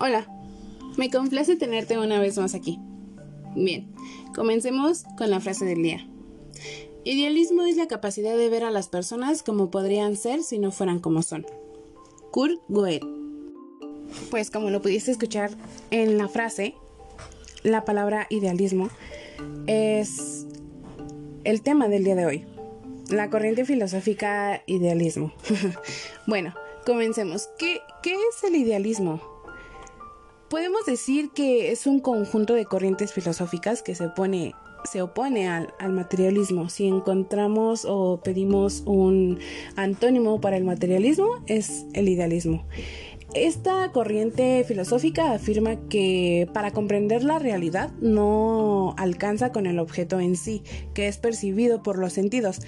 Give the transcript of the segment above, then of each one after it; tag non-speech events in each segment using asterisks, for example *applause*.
Hola, me complace tenerte una vez más aquí. Bien, comencemos con la frase del día. Idealismo es la capacidad de ver a las personas como podrían ser si no fueran como son. Kurt Goethe. Pues como lo pudiste escuchar en la frase, la palabra idealismo es el tema del día de hoy. La corriente filosófica idealismo. *laughs* bueno, comencemos. ¿Qué, ¿Qué es el idealismo? Podemos decir que es un conjunto de corrientes filosóficas que se opone, se opone al, al, materialismo. Si encontramos o pedimos un antónimo para el materialismo, es el idealismo. Esta corriente filosófica afirma que para comprender la realidad no alcanza con el objeto en sí, que es percibido por los sentidos,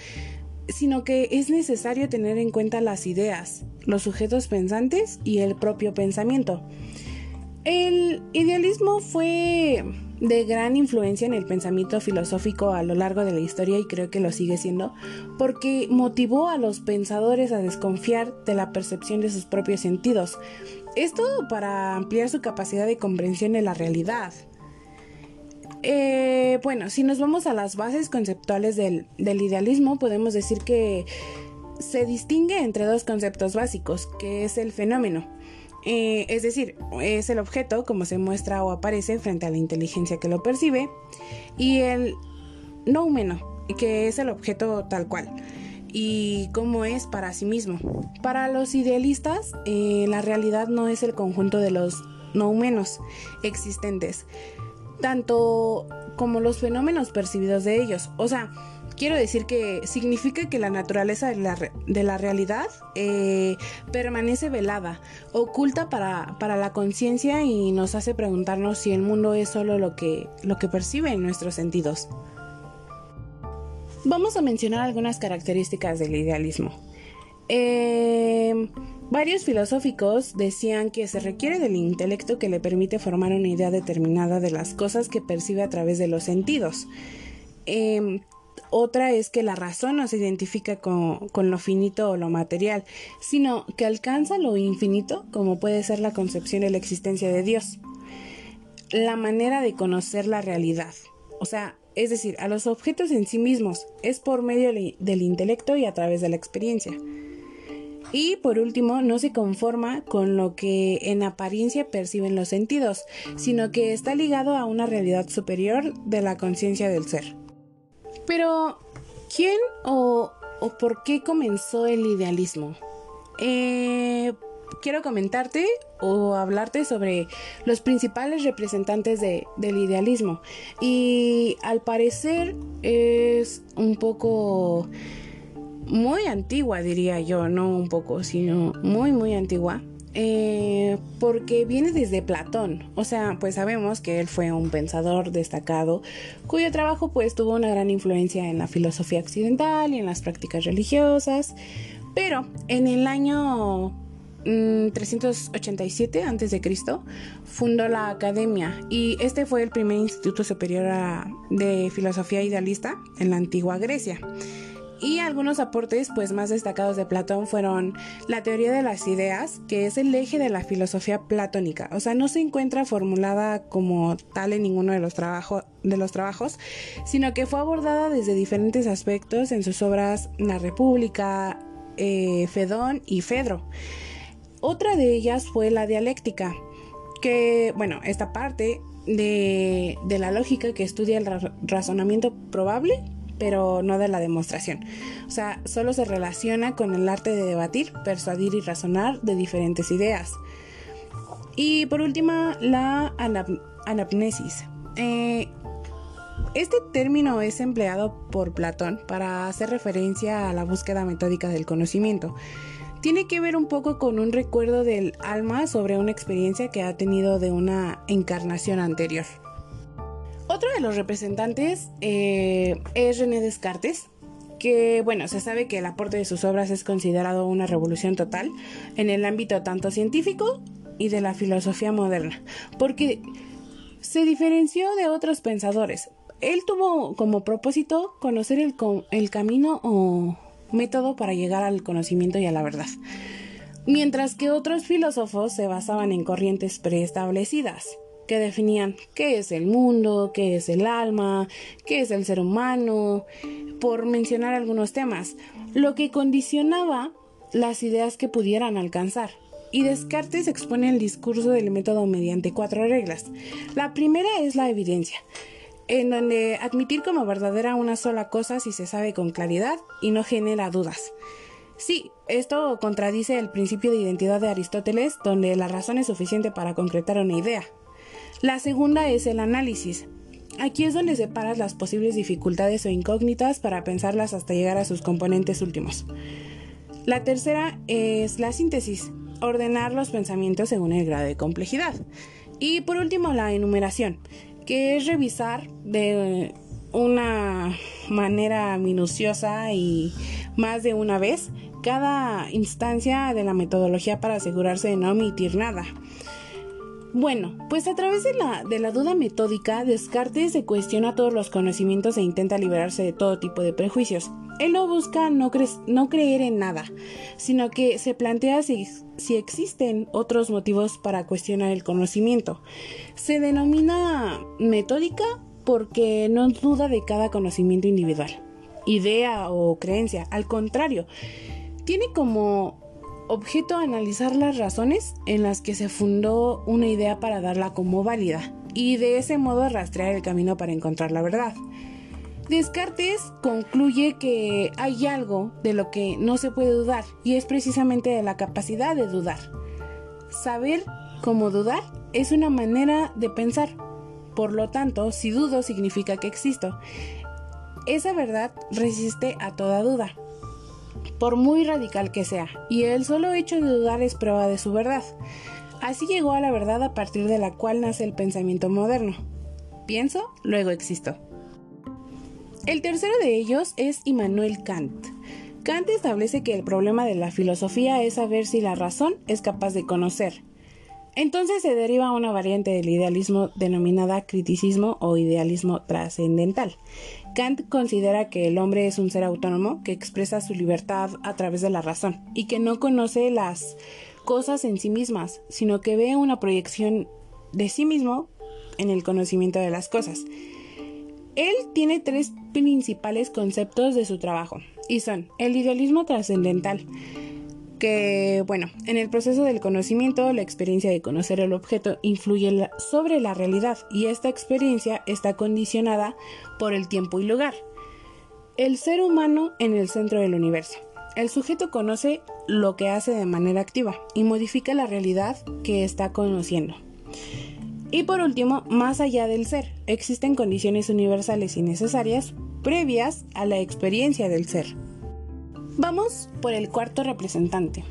sino que es necesario tener en cuenta las ideas, los sujetos pensantes y el propio pensamiento. El idealismo fue de gran influencia en el pensamiento filosófico a lo largo de la historia y creo que lo sigue siendo, porque motivó a los pensadores a desconfiar de la percepción de sus propios sentidos. Esto para ampliar su capacidad de comprensión de la realidad. Eh, bueno, si nos vamos a las bases conceptuales del, idealismo, podemos decir que se distingue entre dos conceptos básicos, que es el fenómeno eh, es decir, es el objeto como se muestra o aparece frente a la inteligencia que lo percibe y el noumeno, que es el objeto tal cual y cómo es para sí mismo. Para los idealistas, eh, la realidad no es el conjunto de los noumenos existentes, tanto como los fenómenos percibidos de ellos. O sea, quiero decir que significa que la naturaleza de la, de la realidad eh, permanece velada, oculta para, para la conciencia y nos hace preguntarnos si el mundo es solo lo que, lo que percibe en nuestros sentidos. Vamos a mencionar algunas características del idealismo. Eh, varios filosóficos decían que se requiere del intelecto que le permite formar una idea determinada de las cosas que percibe a través de los sentidos. Eh, otra es que la razón no se identifica con, lo finito o lo material, sino que alcanza lo infinito, como puede ser la concepción de la existencia de Dios. La manera de conocer la realidad, o sea, es decir, a los objetos en sí mismos, es por medio del intelecto y a través de la experiencia. Y por último, no se conforma con lo que en apariencia perciben los sentidos, sino que está ligado a una realidad superior de la conciencia del ser. Pero, ¿quién o, por qué comenzó el idealismo? Eh, quiero comentarte o hablarte sobre los principales representantes del idealismo. Y al parecer es un poco muy antigua, diría yo, no un poco, sino muy, muy antigua. Eh, porque viene desde Platón, o sea, pues sabemos que él fue un pensador destacado cuyo trabajo pues tuvo una gran influencia en la filosofía occidental y en las prácticas religiosas, pero en el año 387 a.C. fundó la academia y este fue el primer instituto superior de filosofía idealista en la antigua Grecia. Y algunos aportes pues más destacados de Platón fueron la teoría de las ideas, que es el eje de la filosofía platónica. O sea, no se encuentra formulada como tal en ninguno de los, de los trabajos, sino que fue abordada desde diferentes aspectos en sus obras La República, eh, Fedón y Fedro. Otra de ellas fue la dialéctica, que, bueno, esta parte de, de la lógica que estudia el razonamiento probable pero no de la demostración. O sea, solo se relaciona con el arte de debatir, persuadir y razonar de diferentes ideas. Y por último, la anapnesis. Eh, este término es empleado por Platón para hacer referencia a la búsqueda metódica del conocimiento. Tiene que ver un poco con un recuerdo del alma sobre una experiencia que ha tenido de una encarnación anterior. Otro de los representantes eh, es René Descartes, que bueno, se sabe que el aporte de sus obras es considerado una revolución total en el ámbito tanto científico y de la filosofía moderna, porque se diferenció de otros pensadores. Él tuvo como propósito conocer el, el camino o método para llegar al conocimiento y a la verdad. mientras que otros filósofos se basaban en corrientes preestablecidas, que definían qué es el mundo, qué es el alma, qué es el ser humano, por mencionar algunos temas, lo que condicionaba las ideas que pudieran alcanzar. Y Descartes expone el discurso del método mediante cuatro reglas. La primera es la evidencia, en donde admitir como verdadera una sola cosa si se sabe con claridad y no genera dudas. Sí, esto contradice el principio de identidad de Aristóteles, donde la razón es suficiente para concretar una idea. La segunda es el análisis. Aquí es donde separas las posibles dificultades o incógnitas para pensarlas hasta llegar a sus componentes últimos. La tercera es la síntesis, ordenar los pensamientos según el grado de complejidad. Y por último, la enumeración, que es revisar de una manera minuciosa y más de una vez cada instancia de la metodología para asegurarse de no omitir nada. Bueno, pues a través de la, de la duda metódica, Descartes se cuestiona todos los conocimientos e intenta liberarse de todo tipo de prejuicios. Él no busca no, creer en nada, sino que se plantea si, si existen otros motivos para cuestionar el conocimiento. Se denomina metódica porque no duda de cada conocimiento individual, idea o creencia. Al contrario, tiene como objeto analizar las razones en las que se fundó una idea para darla como válida y de ese modo rastrear el camino para encontrar la verdad. Descartes concluye que hay algo de lo que no se puede dudar y es precisamente de la capacidad de dudar. Saber cómo dudar es una manera de pensar. Por lo tanto, si dudo significa que existo. Esa verdad resiste a toda duda por muy radical que sea, y el solo hecho de dudar es prueba de su verdad. Así llegó a la verdad a partir de la cual nace el pensamiento moderno. Pienso, luego existo. El tercero de ellos es Immanuel Kant. Kant establece que el problema de la filosofía es saber si la razón es capaz de conocer. Entonces se deriva una variante del idealismo denominada criticismo o idealismo trascendental, Kant considera que el hombre es un ser autónomo que expresa su libertad a través de la razón y que no conoce las cosas en sí mismas, sino que ve una proyección de sí mismo en el conocimiento de las cosas. Él tiene tres principales conceptos de su trabajo y son el idealismo trascendental, que, bueno, en el proceso del conocimiento, la experiencia de conocer el objeto influye sobre la realidad y esta experiencia está condicionada por el tiempo y lugar. El ser humano en el centro del universo. El sujeto conoce lo que hace de manera activa y modifica la realidad que está conociendo. Y por último, más allá del ser, existen condiciones universales y necesarias previas a la experiencia del ser. Vamos por el cuarto representante,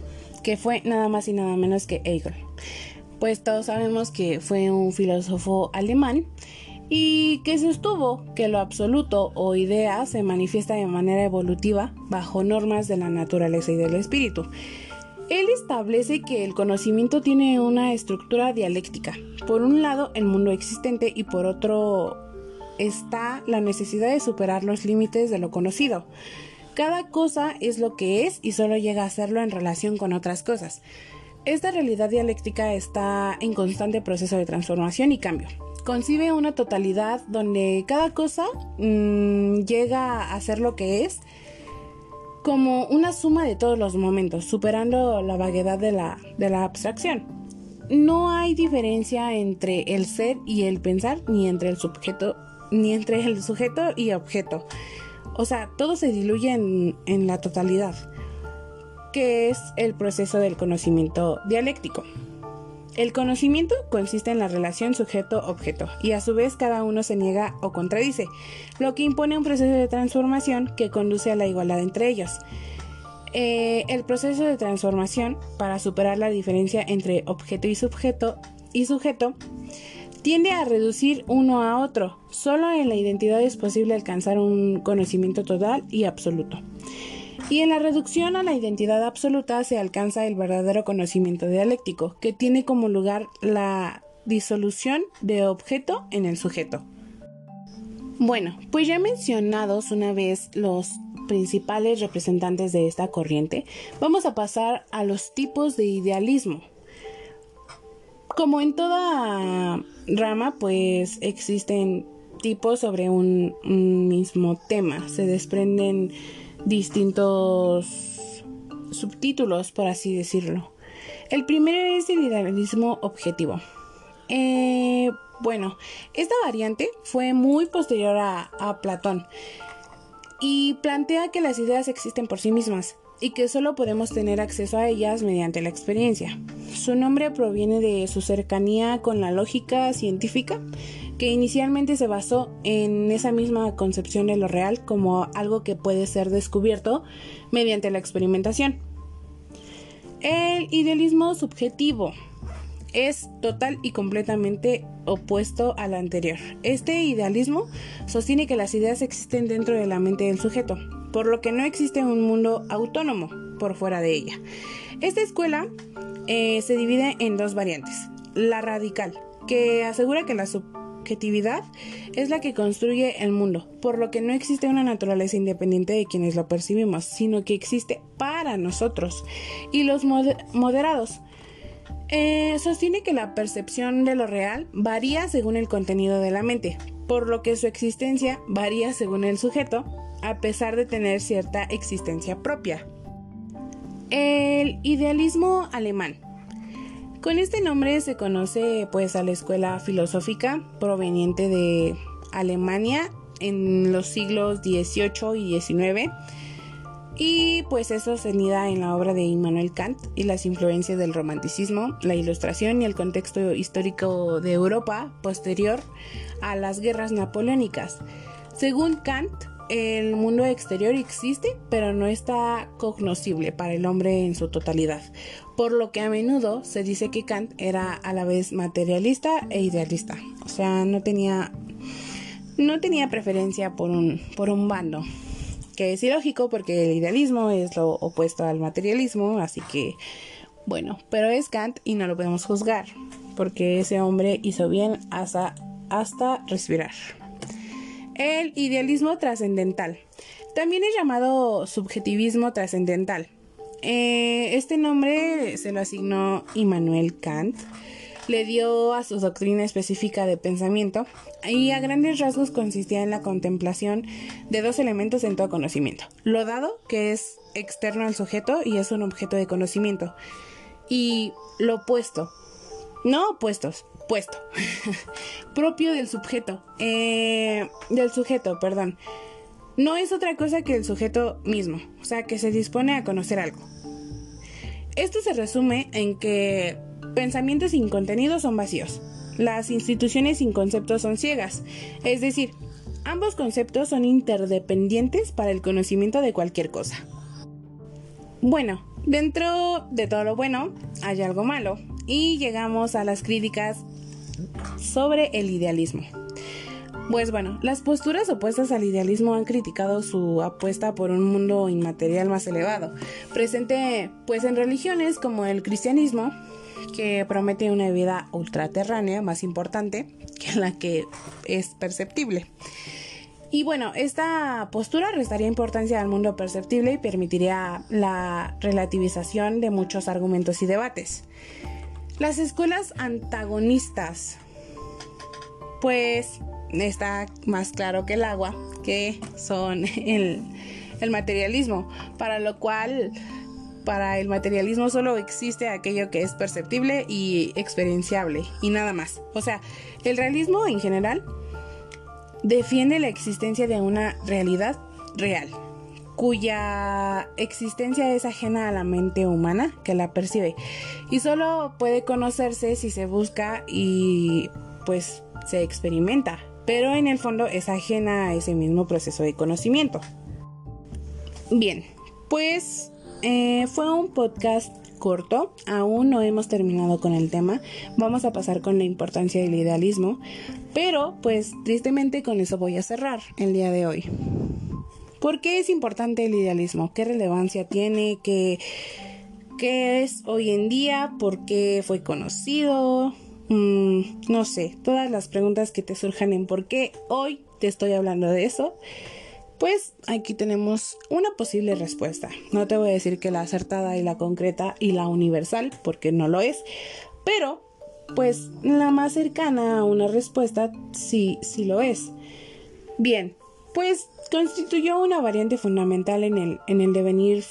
que fue nada más y nada menos que Hegel. Pues todos sabemos que fue un filósofo alemán y que sostuvo que lo absoluto o idea se manifiesta de manera evolutiva bajo normas de la naturaleza y del espíritu. Él establece que el conocimiento tiene una estructura dialéctica. Por un lado, el mundo existente y por otro está la necesidad de superar los límites de lo conocido. Cada cosa es lo que es y solo llega a serlo en relación con otras cosas. Esta realidad dialéctica está en constante proceso de transformación y cambio. Concibe una totalidad donde cada cosa mm, llega a ser lo que es como una suma de todos los momentos, superando la vaguedad de la, de la abstracción. No hay diferencia entre el ser y el pensar, ni entre el sujeto, ni entre el sujeto y objeto. O sea, todo se diluye en, la totalidad, que es el proceso del conocimiento dialéctico. El conocimiento consiste en la relación sujeto-objeto y a su vez cada uno se niega o contradice, lo que impone un proceso de transformación que conduce a la igualdad entre ellos. Eh, el proceso de transformación para superar la diferencia entre objeto y sujeto y sujeto tiende a reducir uno a otro. Solo en la identidad es posible alcanzar un conocimiento total y absoluto. Y en la reducción a la identidad absoluta se alcanza el verdadero conocimiento dialéctico, que tiene como lugar la disolución de objeto en el sujeto. Bueno, pues ya mencionados una vez los principales representantes de esta corriente, vamos a pasar a los tipos de idealismo. Como en toda rama, pues existen tipos sobre un, mismo tema. Se desprenden distintos subtítulos, por así decirlo. El primero es el idealismo objetivo. Eh, bueno, esta variante fue muy posterior a, Platón y plantea que las ideas existen por sí mismas y que solo podemos tener acceso a ellas mediante la experiencia. Su nombre proviene de su cercanía con la lógica científica, que inicialmente se basó en esa misma concepción de lo real como algo que puede ser descubierto mediante la experimentación. El idealismo subjetivo es total y completamente opuesto al anterior. Este idealismo sostiene que las ideas existen dentro de la mente del sujeto, por lo que no existe un mundo autónomo por fuera de ella. Esta escuela eh, se divide en dos variantes. La radical, que asegura que la subjetividad es la que construye el mundo, por lo que no existe una naturaleza independiente de quienes lo percibimos, sino que existe para nosotros. Y los moderados, eh, sostiene que la percepción de lo real varía según el contenido de la mente, por lo que su existencia varía según el sujeto, a pesar de tener cierta existencia propia. El idealismo alemán. Con este nombre se conoce pues a la escuela filosófica proveniente de Alemania en los siglos XVIII y XIX y pues eso se nida en la obra de Immanuel Kant y las influencias del romanticismo, la ilustración y el contexto histórico de Europa posterior a las guerras napoleónicas. Según Kant, el mundo exterior existe, pero no está cognoscible para el hombre en su totalidad, por lo que a menudo se dice que Kant era a la vez materialista e idealista, o sea, no tenía no tenía preferencia por un por un bando que es ilógico porque el idealismo es lo opuesto al materialismo, así que bueno, pero es Kant y no lo podemos juzgar, porque ese hombre hizo bien hasta, hasta respirar. El idealismo trascendental. También es llamado subjetivismo trascendental. Eh, este nombre se lo asignó Immanuel Kant le dio a su doctrina específica de pensamiento y a grandes rasgos consistía en la contemplación de dos elementos en todo conocimiento. Lo dado, que es externo al sujeto y es un objeto de conocimiento, y lo opuesto, no opuestos, puesto, *laughs* propio del sujeto, eh, del sujeto, perdón. No es otra cosa que el sujeto mismo, o sea, que se dispone a conocer algo. Esto se resume en que Pensamientos sin contenido son vacíos. Las instituciones sin conceptos son ciegas. Es decir, ambos conceptos son interdependientes para el conocimiento de cualquier cosa. Bueno, dentro de todo lo bueno hay algo malo y llegamos a las críticas sobre el idealismo. Pues bueno, las posturas opuestas al idealismo han criticado su apuesta por un mundo inmaterial más elevado, presente pues en religiones como el cristianismo, que promete una vida ultraterránea más importante que la que es perceptible. Y bueno, esta postura restaría importancia al mundo perceptible y permitiría la relativización de muchos argumentos y debates. Las escuelas antagonistas, pues está más claro que el agua, que son *laughs* el, el materialismo, para lo cual para el materialismo solo existe aquello que es perceptible y experienciable y nada más. O sea, el realismo en general defiende la existencia de una realidad real, cuya existencia es ajena a la mente humana que la percibe. Y solo puede conocerse si se busca y pues se experimenta, pero en el fondo es ajena a ese mismo proceso de conocimiento. Bien, pues eh, fue un podcast corto, aún no hemos terminado con el tema, vamos a pasar con la importancia del idealismo, pero pues tristemente con eso voy a cerrar el día de hoy. ¿Por qué es importante el idealismo? ¿Qué relevancia tiene? ¿Qué, qué es hoy en día? ¿Por qué fue conocido? Mm, no sé, todas las preguntas que te surjan en por qué hoy te estoy hablando de eso. Pues aquí tenemos una posible respuesta. No te voy a decir que la acertada y la concreta y la universal, porque no lo es, pero pues la más cercana a una respuesta sí, sí lo es. Bien, pues constituyó una variante fundamental en el, en el devenir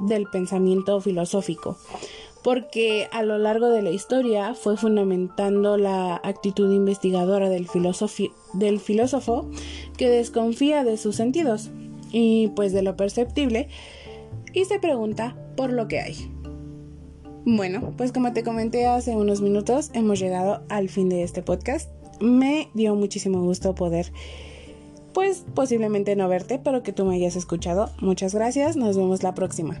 del pensamiento filosófico, porque a lo largo de la historia fue fundamentando la actitud investigadora del, del filósofo que desconfía de sus sentidos y pues de lo perceptible y se pregunta por lo que hay. Bueno, pues como te comenté hace unos minutos, hemos llegado al fin de este podcast. Me dio muchísimo gusto poder pues posiblemente no verte, pero que tú me hayas escuchado. Muchas gracias, nos vemos la próxima.